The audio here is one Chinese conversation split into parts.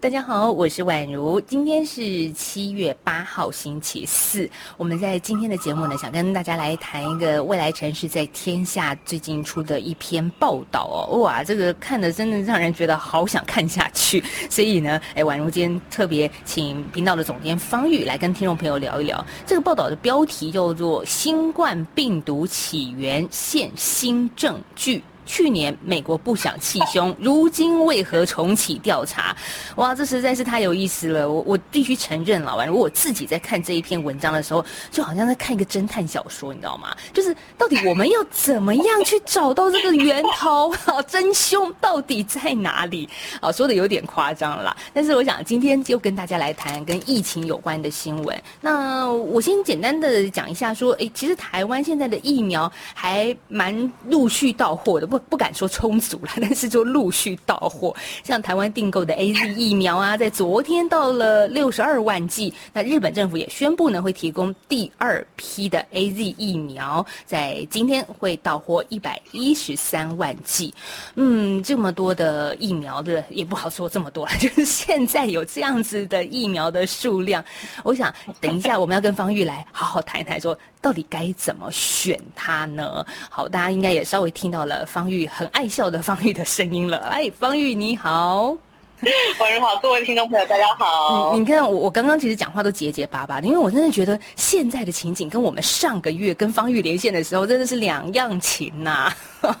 大家好，我是宛如。今天是七月八号，星期四。我们在今天的节目呢，想跟大家来谈一个未来城市在天下最近出的一篇报道哦。哇，这个看的真的让人觉得好想看下去。所以呢，哎，宛如今天特别请频道的总监方玉来跟听众朋友聊一聊这个报道的标题叫做《新冠病毒起源现新证据》。去年美国不想气凶，如今为何重启调查？哇，这实在是太有意思了！我我必须承认，老王，如果我自己在看这一篇文章的时候，就好像在看一个侦探小说，你知道吗？就是到底我们要怎么样去找到这个源头？好，真凶到底在哪里？啊，说的有点夸张了。但是我想今天就跟大家来谈跟疫情有关的新闻。那我先简单的讲一下，说，哎，其实台湾现在的疫苗还蛮陆续到货的，不。不敢说充足了，但是就陆续到货。像台湾订购的 A Z 疫苗啊，在昨天到了六十二万剂。那日本政府也宣布呢，会提供第二批的 A Z 疫苗，在今天会到货一百一十三万剂。嗯，这么多的疫苗的也不好说这么多，就是现在有这样子的疫苗的数量。我想等一下我们要跟方玉来好好谈一谈，说到底该怎么选他呢？好，大家应该也稍微听到了方。玉很爱笑的方玉的声音了，哎，方玉你好，晚上好，各位听众朋友大家好。你看我我刚刚其实讲话都结结巴巴的，因为我真的觉得现在的情景跟我们上个月跟方玉连线的时候真的是两样情呐。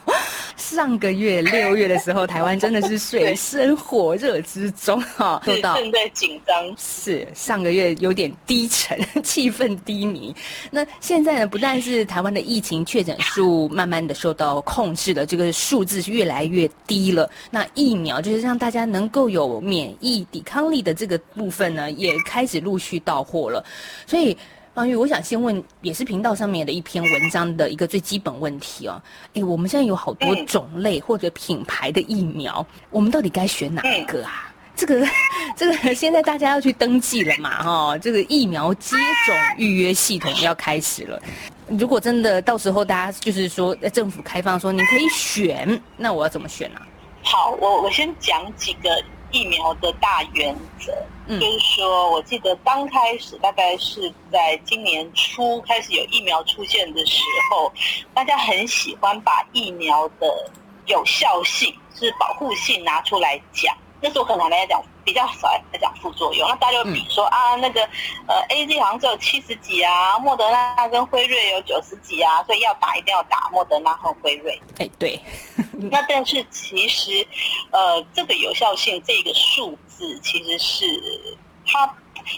上个月六月的时候，台湾真的是水深火热之中哈，受到正在紧张。是上个月有点低沉，气氛低迷。那现在呢，不但是台湾的疫情确诊数慢慢的受到控制的，这个数字是越来越低了。那疫苗就是让大家能够有免疫抵抗力的这个部分呢，也开始陆续到货了。所以。方玉，我想先问，也是频道上面的一篇文章的一个最基本问题哦。哎，我们现在有好多种类或者品牌的疫苗，我们到底该选哪一个啊？这个，这个现在大家要去登记了嘛？哈，这个疫苗接种预约系统要开始了。如果真的到时候大家就是说政府开放说你可以选，那我要怎么选呢？好，我我先讲几个。疫苗的大原则，就是说，我记得刚开始大概是在今年初开始有疫苗出现的时候，大家很喜欢把疫苗的有效性、是保护性拿出来讲。那时候可能来讲比较少来讲副作用，那大家就比说啊，那个呃 A Z 好像只有七十几啊，莫德纳跟辉瑞有九十几啊，所以要打一定要打莫德纳和辉瑞。哎，对。那但是其实，呃，这个有效性这个数字其实是它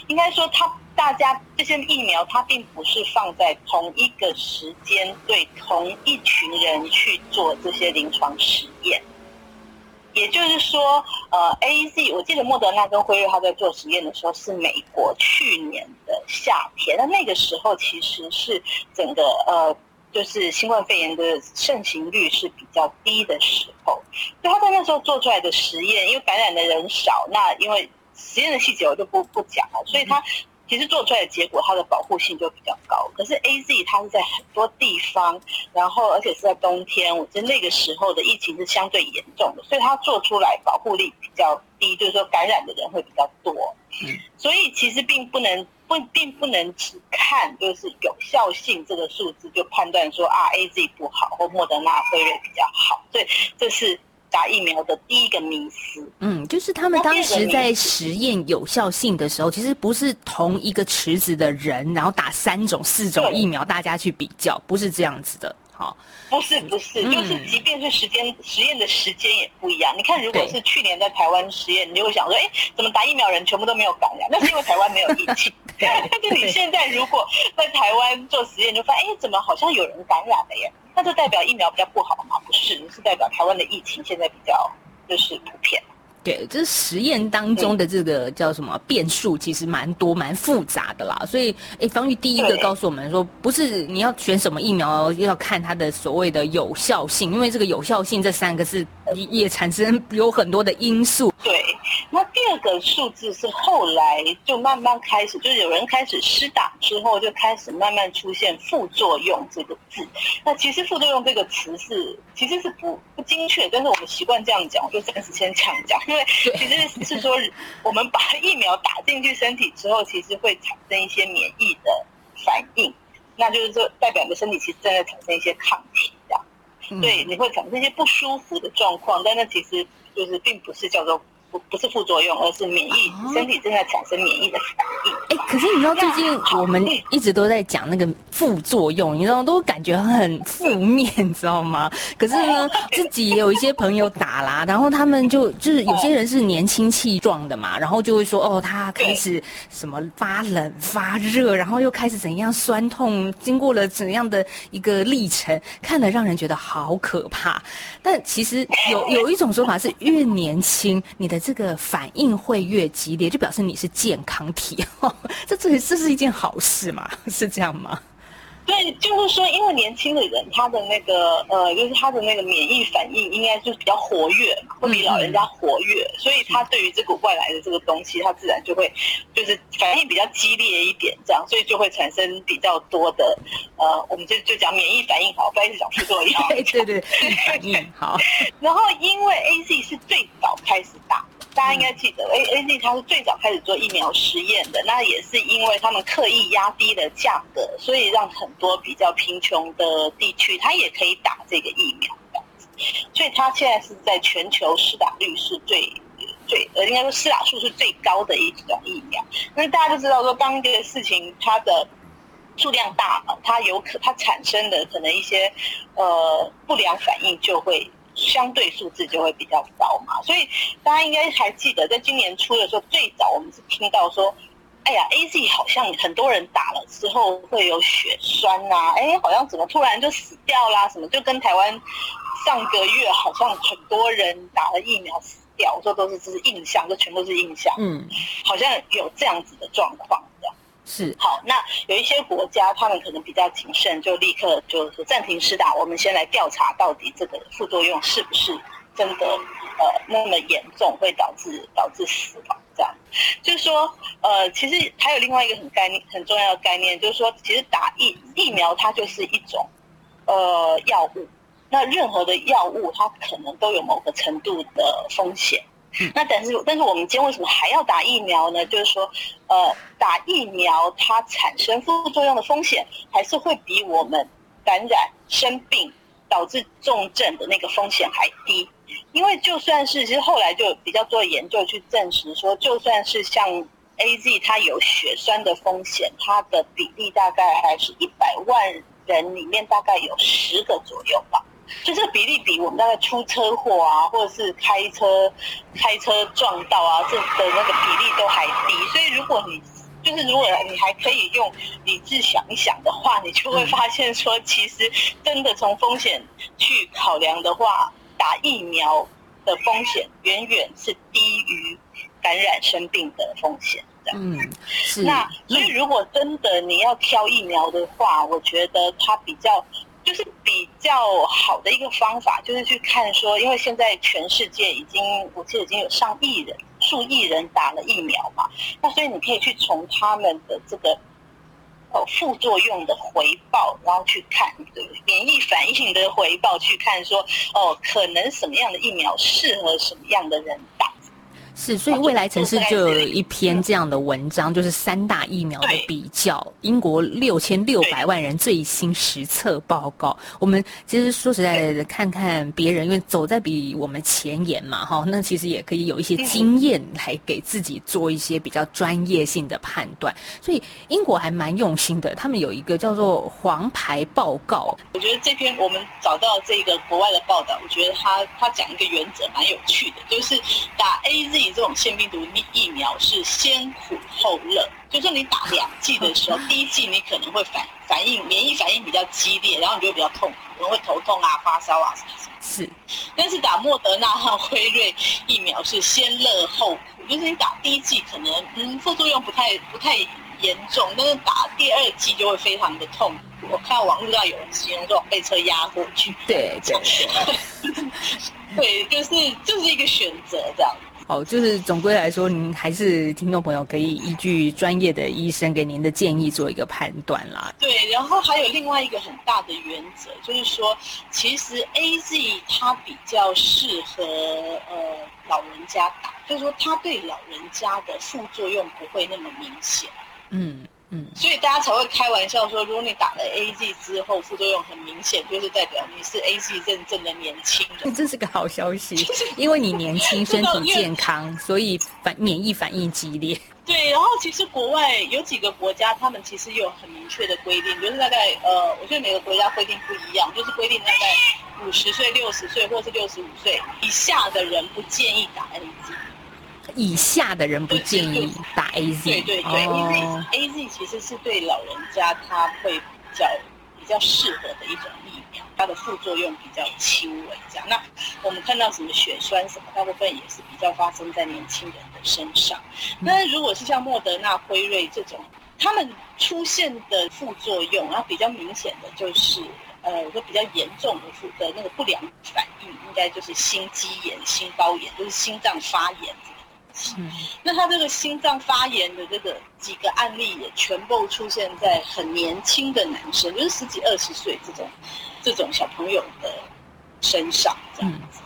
应该说它大家这些疫苗它并不是放在同一个时间对同一群人去做这些临床实验。也就是说，呃，A Z，我记得莫德纳跟辉瑞他在做实验的时候是美国去年的夏天，那那个时候其实是整个呃，就是新冠肺炎的盛行率是比较低的时候，所以他在那时候做出来的实验，因为感染的人少，那因为实验的细节我就不不讲了，所以他。其实做出来的结果，它的保护性就比较高。可是 A Z 它是在很多地方，然后而且是在冬天，我觉得那个时候的疫情是相对严重的，所以它做出来保护力比较低，就是说感染的人会比较多。嗯，所以其实并不能不并不能只看就是有效性这个数字就判断说啊 A Z 不好或莫德纳辉瑞比较好。所以这是。打疫苗的第一个迷思，嗯，就是他们当时在实验有效性的时候，其实不是同一个池子的人，然后打三种、四种疫苗，大家去比较，不是这样子的。好，不是不是，就是即便是时间实验的时间也不一样。你看，如果是去年在台湾实验，你就会想说，哎，怎么打疫苗人全部都没有感染？那是因为台湾没有疫情。但是你现在如果在台湾做实验，就发现，哎，怎么好像有人感染了耶？那就代表疫苗比较不好吗？不是，是代表台湾的疫情现在比较就是普遍。对，这实验当中的这个叫什么变数，其实蛮多、蛮复杂的啦。所以，哎，方玉第一个告诉我们说，不是你要选什么疫苗，要看它的所谓的有效性，因为这个有效性这三个字也产生有很多的因素。对，那第二个数字是后来就慢慢开始，就是有人开始施打之后，就开始慢慢出现副作用这个字。那其实副作用这个词是其实是不不精确，但是我们习惯这样讲，我就暂时先这样讲，因为其实是说我们把疫苗打进去身体之后，其实会产生一些免疫的反应，那就是说代表你的身体其实正在产生一些抗体，对，你会产生一些不舒服的状况，但那其实就是并不是叫做。不不是副作用，而是免疫身体正在产生免疫的反应。哎，可是你知道最近我们一直都在讲那个副作用，你知道都感觉很负面，你知道吗？可是呢，自己也有一些朋友打啦，然后他们就就是有些人是年轻气壮的嘛，然后就会说哦，他开始什么发冷发热，然后又开始怎样酸痛，经过了怎样的一个历程，看了让人觉得好可怕。但其实有 有一种说法是，越年轻你的。这个反应会越激烈，就表示你是健康体，这这这是一件好事嘛？是这样吗？对，就是说，因为年轻的人，他的那个呃，就是他的那个免疫反应应该就是比较活跃嘛，会比老人家活跃，所以他对于这个外来的这个东西，他自然就会就是反应比较激烈一点，这样，所以就会产生比较多的呃，我们就就讲免疫反应好，不好意思讲副作用。对对，反应好。然后因为 A Z 是最早开始打。大家应该记得，A A Z 它是最早开始做疫苗实验的，那也是因为他们刻意压低了价格，所以让很多比较贫穷的地区，它也可以打这个疫苗，所以它现在是在全球施打率是最最呃，应该说施打数是最高的一种疫苗。那大家都知道说，当一个事情它的数量大了，它有可它产生的可能一些呃不良反应就会。相对数字就会比较高嘛，所以大家应该还记得，在今年初的时候，最早我们是听到说，哎呀，A Z 好像很多人打了之后会有血栓呐，哎，好像怎么突然就死掉啦？什么就跟台湾上个月好像很多人打了疫苗死掉，我说都是只是印象，这全都是印象，嗯，好像有这样子的状况。是好，那有一些国家，他们可能比较谨慎，就立刻就是暂停施打。我们先来调查到底这个副作用是不是真的呃那么严重，会导致导致死亡这样。就是说，呃，其实还有另外一个很概念很重要的概念，就是说，其实打疫疫苗它就是一种呃药物，那任何的药物它可能都有某个程度的风险。那但是，但是我们今天为什么还要打疫苗呢？就是说，呃，打疫苗它产生副作用的风险，还是会比我们感染生病导致重症的那个风险还低。因为就算是，其实后来就比较做研究去证实说，就算是像 A Z 它有血栓的风险，它的比例大概还是一百万人里面大概有十个左右吧。就这个比例比我们大概出车祸啊，或者是开车开车撞到啊，这的那个比例都还低。所以如果你就是如果你还可以用理智想一想的话，你就会发现说，其实真的从风险去考量的话，打疫苗的风险远远是低于感染生病的风险的。嗯，是。那所以如果真的你要挑疫苗的话，我觉得它比较。就是比较好的一个方法，就是去看说，因为现在全世界已经，我记得已经有上亿人、数亿人打了疫苗嘛，那所以你可以去从他们的这个呃副作用的回报，然后去看对免疫反应的回报，去看说哦，可能什么样的疫苗适合什么样的人打。是，所以未来城市就有一篇这样的文章，就是三大疫苗的比较，英国六千六百万人最新实测报告。我们其实说实在的，看看别人，因为走在比我们前沿嘛，哈，那其实也可以有一些经验来给自己做一些比较专业性的判断。所以英国还蛮用心的，他们有一个叫做黄牌报告。我觉得这篇我们找到这个国外的报道，我觉得他他讲一个原则蛮有趣的，就是打 A Z。这种腺病毒疫疫苗是先苦后乐，就是你打两剂的时候，第一剂你可能会反反应免疫反应比较激烈，然后你就会比较痛苦，可能会头痛啊、发烧啊什么什么。是，但是打莫德纳和辉瑞疫苗是先乐后苦，就是你打第一剂可能嗯副作用不太不太严重，但是打第二剂就会非常的痛苦。我看网络上有人形容说被车压过去。对对对，对，就是就是一个选择这样。好，就是总归来说，您还是听众朋友可以依据专业的医生给您的建议做一个判断啦。对，然后还有另外一个很大的原则，就是说，其实 A Z 它比较适合呃老人家打，就是说它对老人家的副作用不会那么明显。嗯嗯，所以大家才会开玩笑说，如果你打了 A Z 之后副作用很明显，就是代表你是 A Z 认证的年轻人。这是个好消息，因为你年轻、身体健康，所以反免疫反应激烈。对，然后其实国外有几个国家，他们其实有很明确的规定，就是大概呃，我觉得每个国家规定不一样，就是规定大概五十岁、六十岁或是六十五岁以下的人不建议打 A Z。以下的人不建议打 A Z。对对对因为 A Z 其实是对老人家他会比较比较适合的一种疫苗，它的副作用比较轻微。这样，那我们看到什么血栓什么，大部分也是比较发生在年轻人的身上。那如果是像莫德纳、辉瑞这种，他们出现的副作用，然后比较明显的就是，呃，说比较严重的副的那个不良反应，应该就是心肌炎、心包炎，就是心脏发炎。嗯，那他这个心脏发炎的这个几个案例也全部出现在很年轻的男生，就是十几二十岁这种这种小朋友的身上这样子，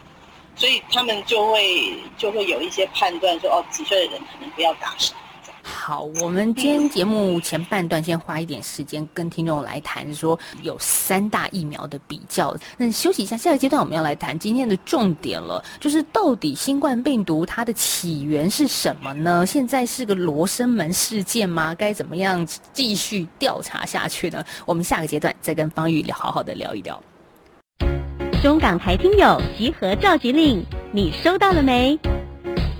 所以他们就会就会有一些判断说，哦，几岁的人可能不要打什么。好，我们今天节目前半段先花一点时间跟听众来谈，说有三大疫苗的比较。那休息一下，下个阶段我们要来谈今天的重点了，就是到底新冠病毒它的起源是什么呢？现在是个罗生门事件吗？该怎么样继续调查下去呢？我们下个阶段再跟方玉，好好的聊一聊。中港台听友集合召集令，你收到了没？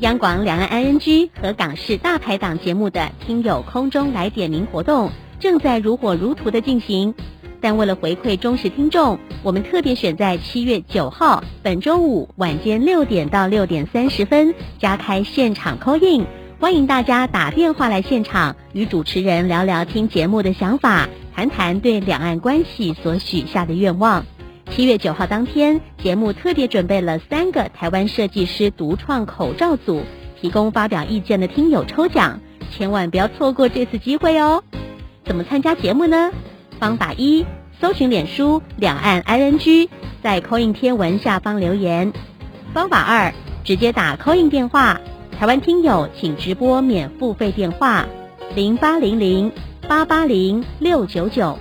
央广两岸 ING 和港式大排档节目的听友空中来点名活动正在如火如荼的进行，但为了回馈忠实听众，我们特别选在七月九号本周五晚间六点到六点三十分加开现场 call in，欢迎大家打电话来现场与主持人聊聊听节目的想法，谈谈对两岸关系所许下的愿望。七月九号当天，节目特别准备了三个台湾设计师独创口罩组，提供发表意见的听友抽奖，千万不要错过这次机会哦！怎么参加节目呢？方法一：搜寻脸书两岸 ING，在 Coin 天文下方留言。方法二：直接打 Coin 电话，台湾听友请直拨免付费电话零八零零八八零六九九。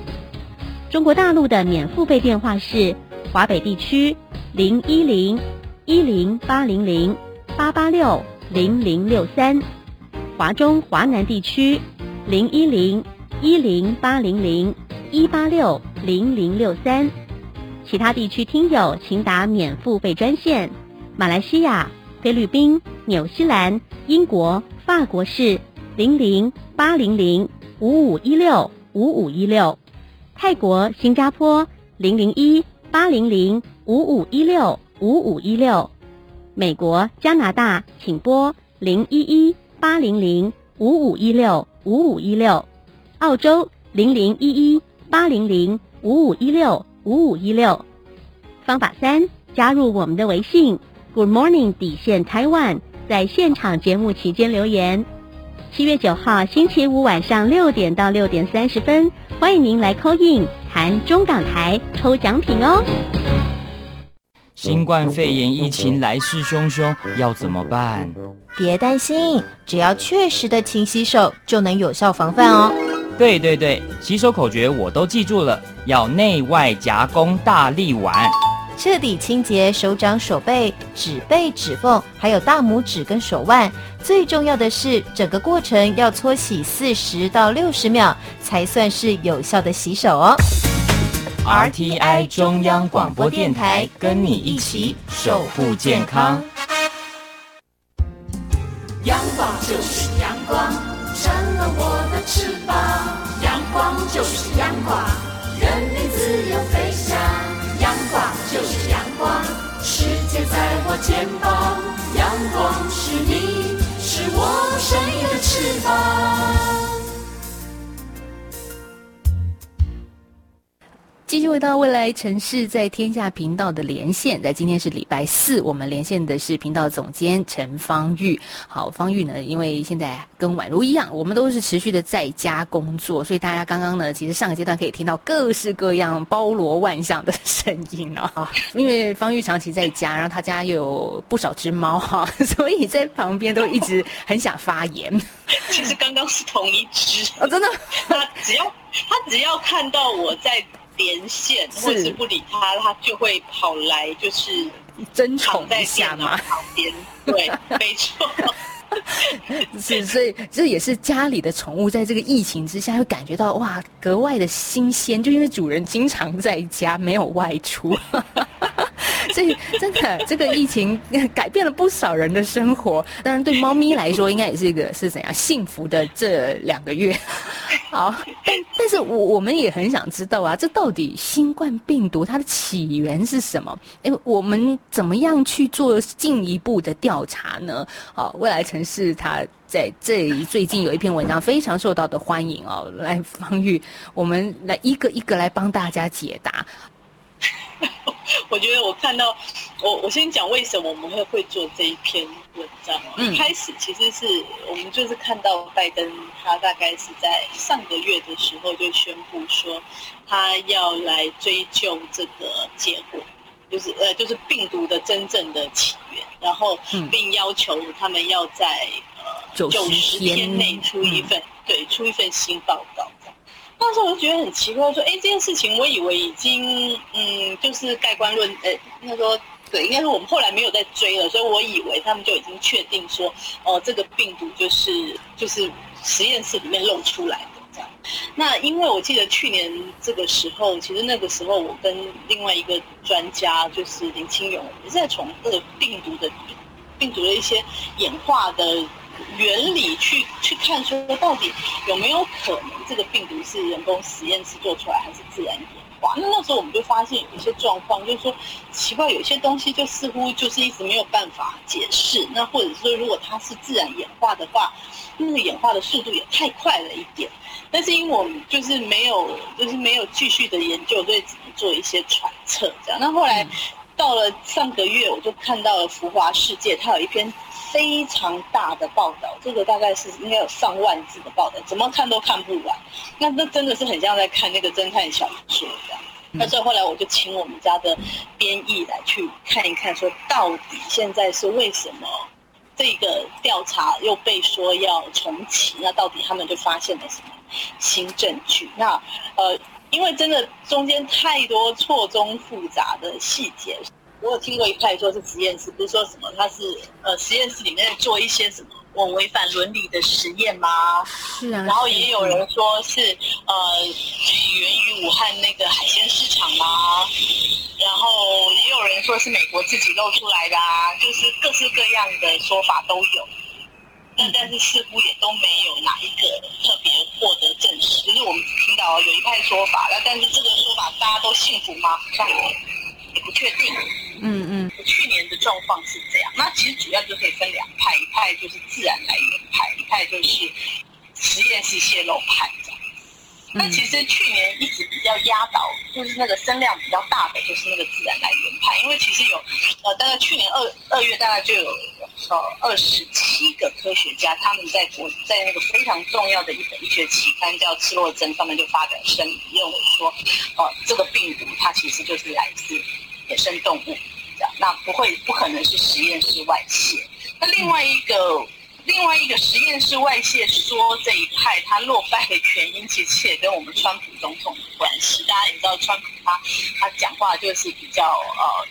中国大陆的免付费电话是华北地区零一零一零八零零八八六零零六三，华中华南地区零一零一零八零零一八六零零六三，其他地区听友请打免付费专线。马来西亚、菲律宾、纽西兰、英国、法国是零零八零零五五一六五五一六。泰国、新加坡零零一八零零五五一六五五一六，美国、加拿大请拨零一一八零零五五一六五五一六，澳洲零零一一八零零五五一六五五一六。方法三：加入我们的微信 Good Morning 底线 Taiwan，在现场节目期间留言。七月九号星期五晚上六点到六点三十分。欢迎您来 call in 谈中港台抽奖品哦。新冠肺炎疫情来势汹汹，要怎么办？别担心，只要确实的勤洗手，就能有效防范哦。对对对，洗手口诀我都记住了，要内外夹攻大力丸。彻底清洁手掌、手背、指背、指缝，还有大拇指跟手腕。最重要的是，整个过程要搓洗四十到六十秒，才算是有效的洗手哦。RTI 中央广播电台，跟你一起守护健康。阳光就是阳光，成了我的翅膀。阳光就是阳光，任你自由飞翔。阳光肩膀。阳光是你，是我生命的翅膀。继续回到未来城市在天下频道的连线，在今天是礼拜四，我们连线的是频道总监陈方玉。好，方玉呢，因为现在跟宛如一样，我们都是持续的在家工作，所以大家刚刚呢，其实上个阶段可以听到各式各样包罗万象的声音哦。因为方玉长期在家，然后他家又有不少只猫哈，所以在旁边都一直很想发言。其实刚刚是同一只，哦，真的，他只要他只要看到我在连线，或者是不理他，他就会跑来，就是争宠躺在电脑嘛。旁边。对，没错。是，所以这也是家里的宠物在这个疫情之下，会感觉到哇格外的新鲜，就因为主人经常在家，没有外出。所以真的，这个疫情改变了不少人的生活。当然，对猫咪来说，应该也是一个是怎样幸福的这两个月。好，但但是我我们也很想知道啊，这到底新冠病毒它的起源是什么？哎，我们怎么样去做进一步的调查呢？好，未来城市它在这最近有一篇文章非常受到的欢迎哦，来方玉，我们来一个一个来帮大家解答。我觉得我看到，我我先讲为什么我们会会做这一篇文章。嗯一开始其实是我们就是看到拜登，他大概是在上个月的时候就宣布说，他要来追究这个结果，就是呃就是病毒的真正的起源，然后嗯并要求他们要在呃90九十天天内出一嗯份、对出一份新报告。那时候我就觉得很奇怪，说，哎，这件事情我以为已经，嗯，就是盖棺论，呃，那说对，应该是我们后来没有再追了，所以我以为他们就已经确定说，哦、这个病毒就是就是实验室里面漏出来。那因为我记得去年这个时候，其实那个时候我跟另外一个专家就是林清勇，也是在从这个病毒的病毒的一些演化的原理去去看，说到底有没有可能这个病毒是人工实验室做出来，还是自然演化？那那时候我们就发现有一些状况，就是说奇怪，有些东西就似乎就是一直没有办法解释。那或者说，如果它是自然演化的话，那个演化的速度也太快了一点。但是因为我们就是没有，就是没有继续的研究，所以只能做一些揣测这样。那后来到了上个月，我就看到了《浮华世界》，它有一篇非常大的报道，这个大概是应该有上万字的报道，怎么看都看不完。那那真的是很像在看那个侦探小说这样。那所以后来我就请我们家的编译来去看一看，说到底现在是为什么这个调查又被说要重启？那到底他们就发现了什么新证据？那呃，因为真的中间太多错综复杂的细节。我有听过一派说是实验室，不是说什么他是呃实验室里面做一些什么我违反伦理的实验吗？是啊，然后也有人说是呃起源于武汉那个海鲜市场吗？然后也有人说是美国自己露出来的啊，就是各式各样的说法都有。但但是似乎也都没有哪一个特别获得证实，就是我们只听到有一派说法，那但是这个说法大家都信服吗？也也不确定。嗯嗯去年的状况是这样，那其实主要就可以分两派，一派就是自然来源派，一派就是实验室泄露派这样。那其实去年一直比较压倒，就是那个声量比较大的，就是那个自然来源派，因为其实有呃，大概去年二二月大概就有呃二十七个科学家，他们在国在那个非常重要的一本医学期刊叫《赤洛针》上面就发表声明，认为说，呃，这个病毒它其实就是来自野生动物，这样，那不会不可能是实验室外泄。那另外一个。另外一个实验室外泄说这一派他落败的原因，其实也跟我们川普总统有关系。大家也知道，川普他他讲话就是比较呃，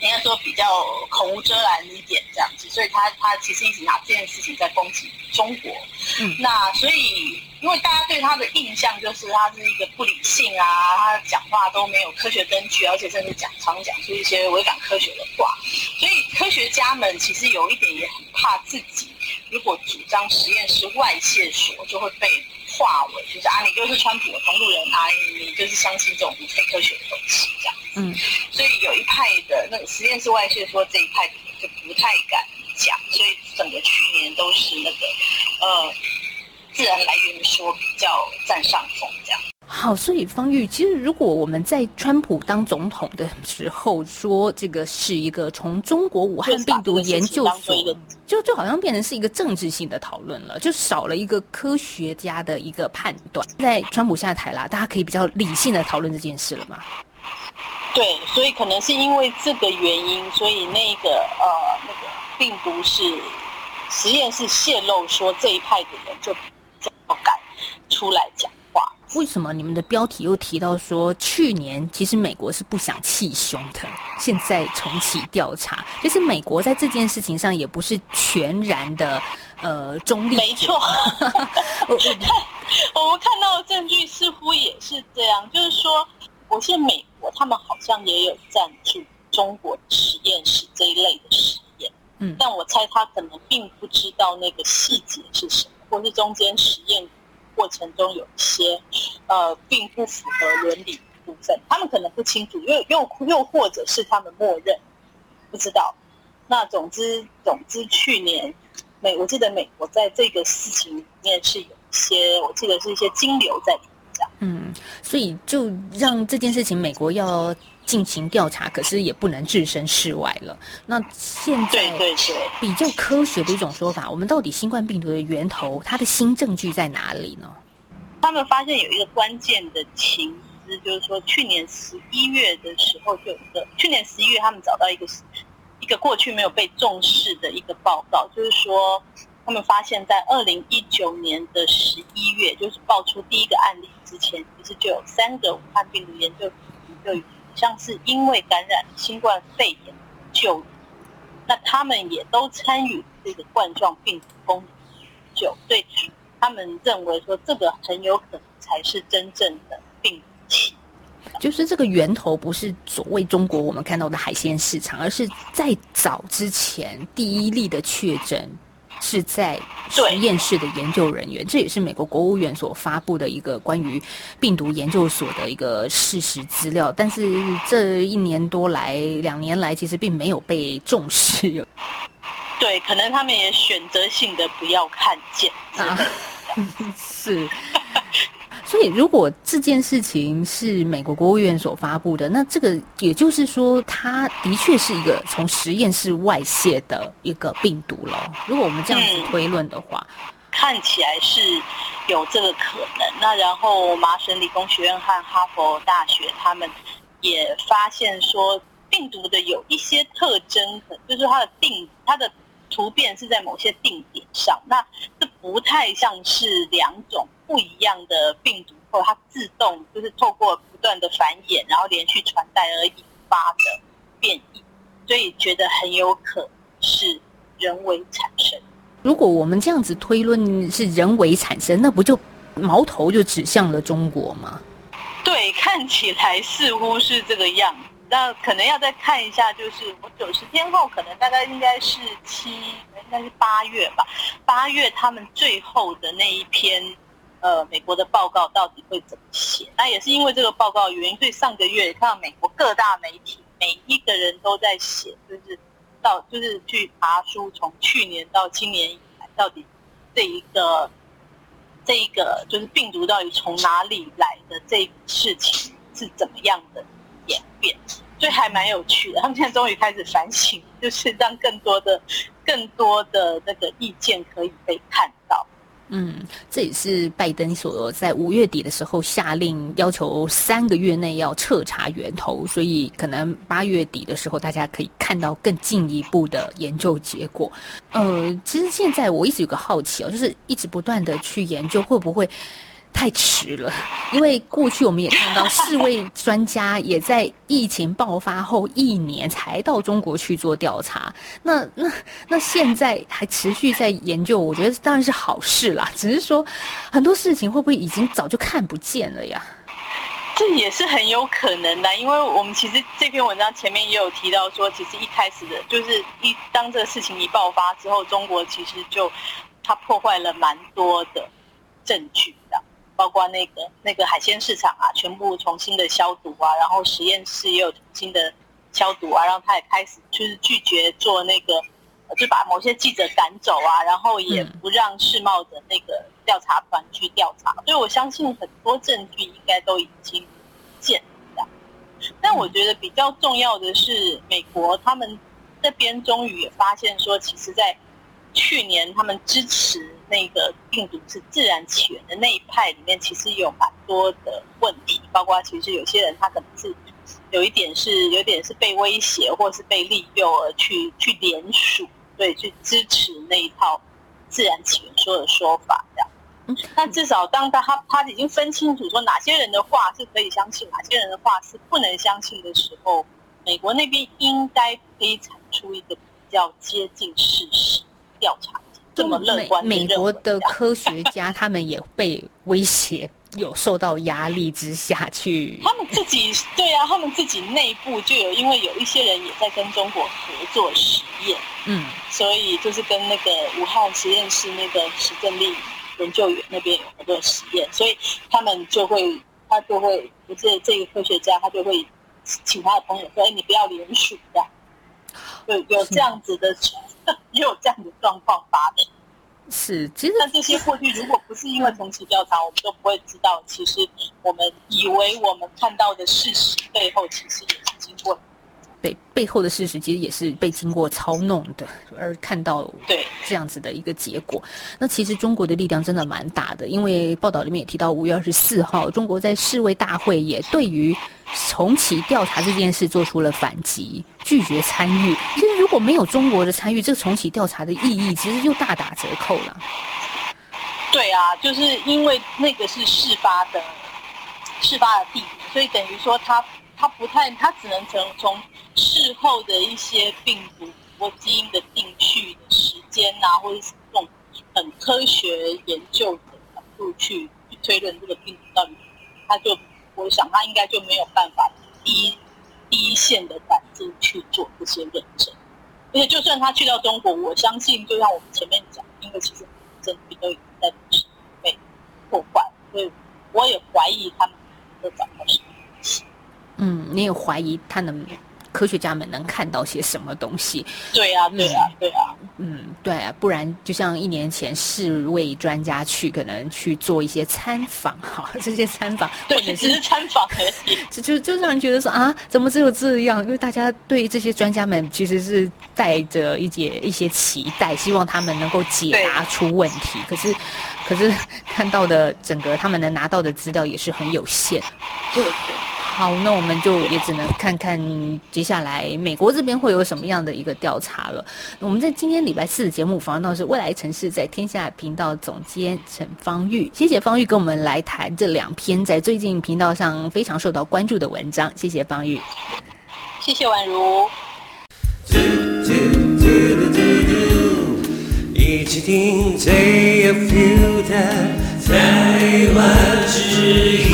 应该说比较口无遮拦一点这样子，所以他他其实一直拿这件事情在攻击中国。嗯那所以因为大家对他的印象就是他是一个不理性啊，他讲话都没有科学根据，而且甚至讲常讲出一些违反科学的话，所以科学家们其实有一点也很怕自己。如果主张实验室外泄说，就会被化为就是啊，你就是川普的同路人啊，你你就是相信这种非科学的东西这样。嗯，所以派的那实验室外泄说这一派就不太敢讲，所以整个去年都是那个呃自然来源说比较占上风这样。好，所以方玉，其实如果我们在川普当总统的时候说这个是一个从中国武汉病毒研究所，就就好像变成是一个政治性的讨论了，就少了一个科学家的一个判断。在川普下台啦，大家可以比较理性的讨论这件事了吗？对，所以可能是因为这个原因，所以那个呃那个病毒是实验室泄露说这一派的人就不敢出来讲。为什么你们的标题又提到说，去年其实美国是不想气胸的，现在重启调查，就是美国在这件事情上也不是全然的呃中立。没错，我看我们看到的证据似乎也是这样，就是说，我现在美国他们好像也有赞助中国实验室这一类的实验，嗯，但我猜他可能并不知道那个细节是什么，或是中间实验。过程中有一些，呃，并不符合伦理部分，他们可能不清楚，又又又或者是他们默认，不知道。那总之，总之，去年美，我记得美国在这个事情里面是有一些，我记得是一些金流在里面。嗯，所以就让这件事情美国要进行调查，可是也不能置身事外了。那现在比较科学的一种说法，我们到底新冠病毒的源头，它的新证据在哪里呢？他们发现有一个关键的情资，就是说去年十一月的时候就有一个，去年十一月他们找到一个一个过去没有被重视的一个报告，就是说。他们发现，在二零一九年的十一月，就是爆出第一个案例之前，其实就有三个武汉病毒研究就像是因为感染新冠肺炎就，那他们也都参与这个冠状病毒攻救，所以他们认为说这个很有可能才是真正的病毒起，就是这个源头不是所谓中国我们看到的海鲜市场，而是在早之前第一例的确诊。是在实验室的研究人员，这也是美国国务院所发布的一个关于病毒研究所的一个事实资料。但是这一年多来、两年来，其实并没有被重视。对，可能他们也选择性的不要看见。啊 是。所以，如果这件事情是美国国务院所发布的，那这个也就是说，它的确是一个从实验室外泄的一个病毒了。如果我们这样子推论的话，看起来是有这个可能。那然后，麻省理工学院和哈佛大学他们也发现说，病毒的有一些特征，就是它的病它的突变是在某些定点上。那这不太像是两种。不一样的病毒后，它自动就是透过不断的繁衍，然后连续传代而引发的变异，所以觉得很有可能是人为产生。如果我们这样子推论是人为产生，那不就矛头就指向了中国吗？对，看起来似乎是这个样子。那可能要再看一下，就是我九十天后，可能大概应该是七，应该是八月吧。八月他们最后的那一篇。呃，美国的报告到底会怎么写？那也是因为这个报告原因，所以上个月看到美国各大媒体每一个人都在写，就是到就是去爬书，从去年到今年以来，到底这一个这一个就是病毒到底从哪里来的这一事情是怎么样的演变，所以还蛮有趣的。他们现在终于开始反省，就是让更多的更多的那个意见可以被看到。嗯，这也是拜登所在五月底的时候下令要求三个月内要彻查源头，所以可能八月底的时候大家可以看到更进一步的研究结果。呃，其实现在我一直有个好奇哦，就是一直不断的去研究会不会。太迟了，因为过去我们也看到，世卫专家也在疫情爆发后一年才到中国去做调查。那那那现在还持续在研究，我觉得当然是好事啦。只是说，很多事情会不会已经早就看不见了呀？这也是很有可能的，因为我们其实这篇文章前面也有提到说，其实一开始的就是一当这个事情一爆发之后，中国其实就它破坏了蛮多的证据。包括那个那个海鲜市场啊，全部重新的消毒啊，然后实验室也有重新的消毒啊，然后他也开始就是拒绝做那个，就把某些记者赶走啊，然后也不让世贸的那个调查团去调查，所以我相信很多证据应该都已经见了。但我觉得比较重要的是，美国他们这边终于也发现说，其实，在去年他们支持那个病毒是自然起源的那一派里面，其实有蛮多的问题，包括其实有些人他可能是有一点是有点是被威胁或是被利诱而去去联署，对，去支持那一套自然起源说的说法这样。那至少当他他他已经分清楚说哪些人的话是可以相信，哪些人的话是不能相信的时候，美国那边应该可以产出一个比较接近事实调查这么乐观美美国的科学家他们也被威胁，有受到压力之下去。他们自己对啊，他们自己内部就有，因为有一些人也在跟中国合作实验，嗯，所以就是跟那个武汉实验室那个石正丽研究员那边有合作实验，所以他们就会，他就会，不是这个科学家，他就会请他的朋友说：“哎，你不要联署这样。”有有这样子的，也有这样的状况发生。是，其实但这些过去如果不是因为重启调查，我们都不会知道，其实我们以为我们看到的事实背后，其实也是经过背背后的事实，其实也是被经过操弄的，而看到对这样子的一个结果。那其实中国的力量真的蛮大的，因为报道里面也提到，五月二十四号，中国在世卫大会也对于重启调查这件事做出了反击，拒绝参与。其实如果没有中国的参与，这个重启调查的意义其实就大打折扣了。对啊，就是因为那个是事发的事发的地点，所以等于说他他不太，他只能从从事后的一些病毒或基因的定序的时间啊，或者是这种很科学研究的角度去去推论这个病毒到底，他就我想他应该就没有办法第一第一线的反应去做这些认证，而且就算他去到中国，我相信就像我们前面讲，因为其实证据都已经在被破坏，所以我也怀疑他们都找到什么。嗯，你也怀疑他能科学家们能看到些什么东西？对啊，对啊，对啊，嗯，对啊，不然就像一年前世卫专家去可能去做一些参访，哈，这些参访或对，者只是参访而已。就就就让人觉得说啊，怎么只有这样？因为大家对这些专家们其实是带着一些一些期待，希望他们能够解答出问题。可是，可是看到的整个他们能拿到的资料也是很有限。对对。好，那我们就也只能看看接下来美国这边会有什么样的一个调查了。我们在今天礼拜四的节目访问到是未来城市在天下频道总监陈方玉，谢谢方玉跟我们来谈这两篇在最近频道上非常受到关注的文章，谢谢方玉。谢谢宛如。一起听最有 feel 的台湾之音。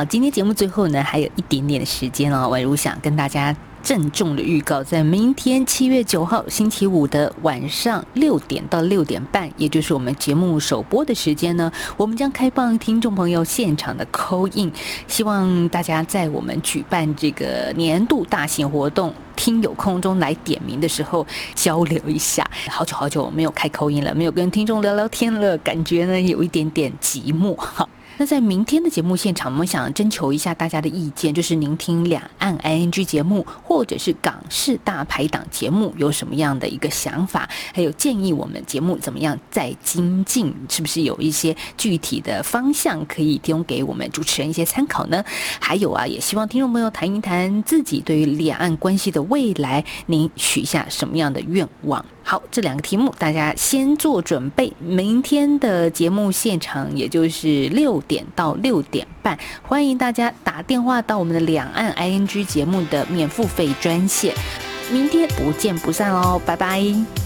好，今天节目最后呢，还有一点点的时间哦。宛如想跟大家郑重的预告，在明天七月九号星期五的晚上六点到六点半，也就是我们节目首播的时间呢，我们将开放听众朋友现场的 call in，希望大家在我们举办这个年度大型活动。听友空中来点名的时候交流一下，好久好久没有开口音了，没有跟听众聊聊天了，感觉呢有一点点寂寞哈。那在明天的节目现场，我们想征求一下大家的意见，就是您听两岸 ING 节目或者是港式大排档节目有什么样的一个想法，还有建议我们节目怎么样再精进，是不是有一些具体的方向可以提供给我们主持人一些参考呢？还有啊，也希望听众朋友谈一谈自己对于两岸关系的未来，您许下什么样的愿望？好，这两个题目大家先做准备。明天的节目现场，也就是六点到六点半，欢迎大家打电话到我们的两岸 ING 节目的免付费专线。明天不见不散哦，拜拜。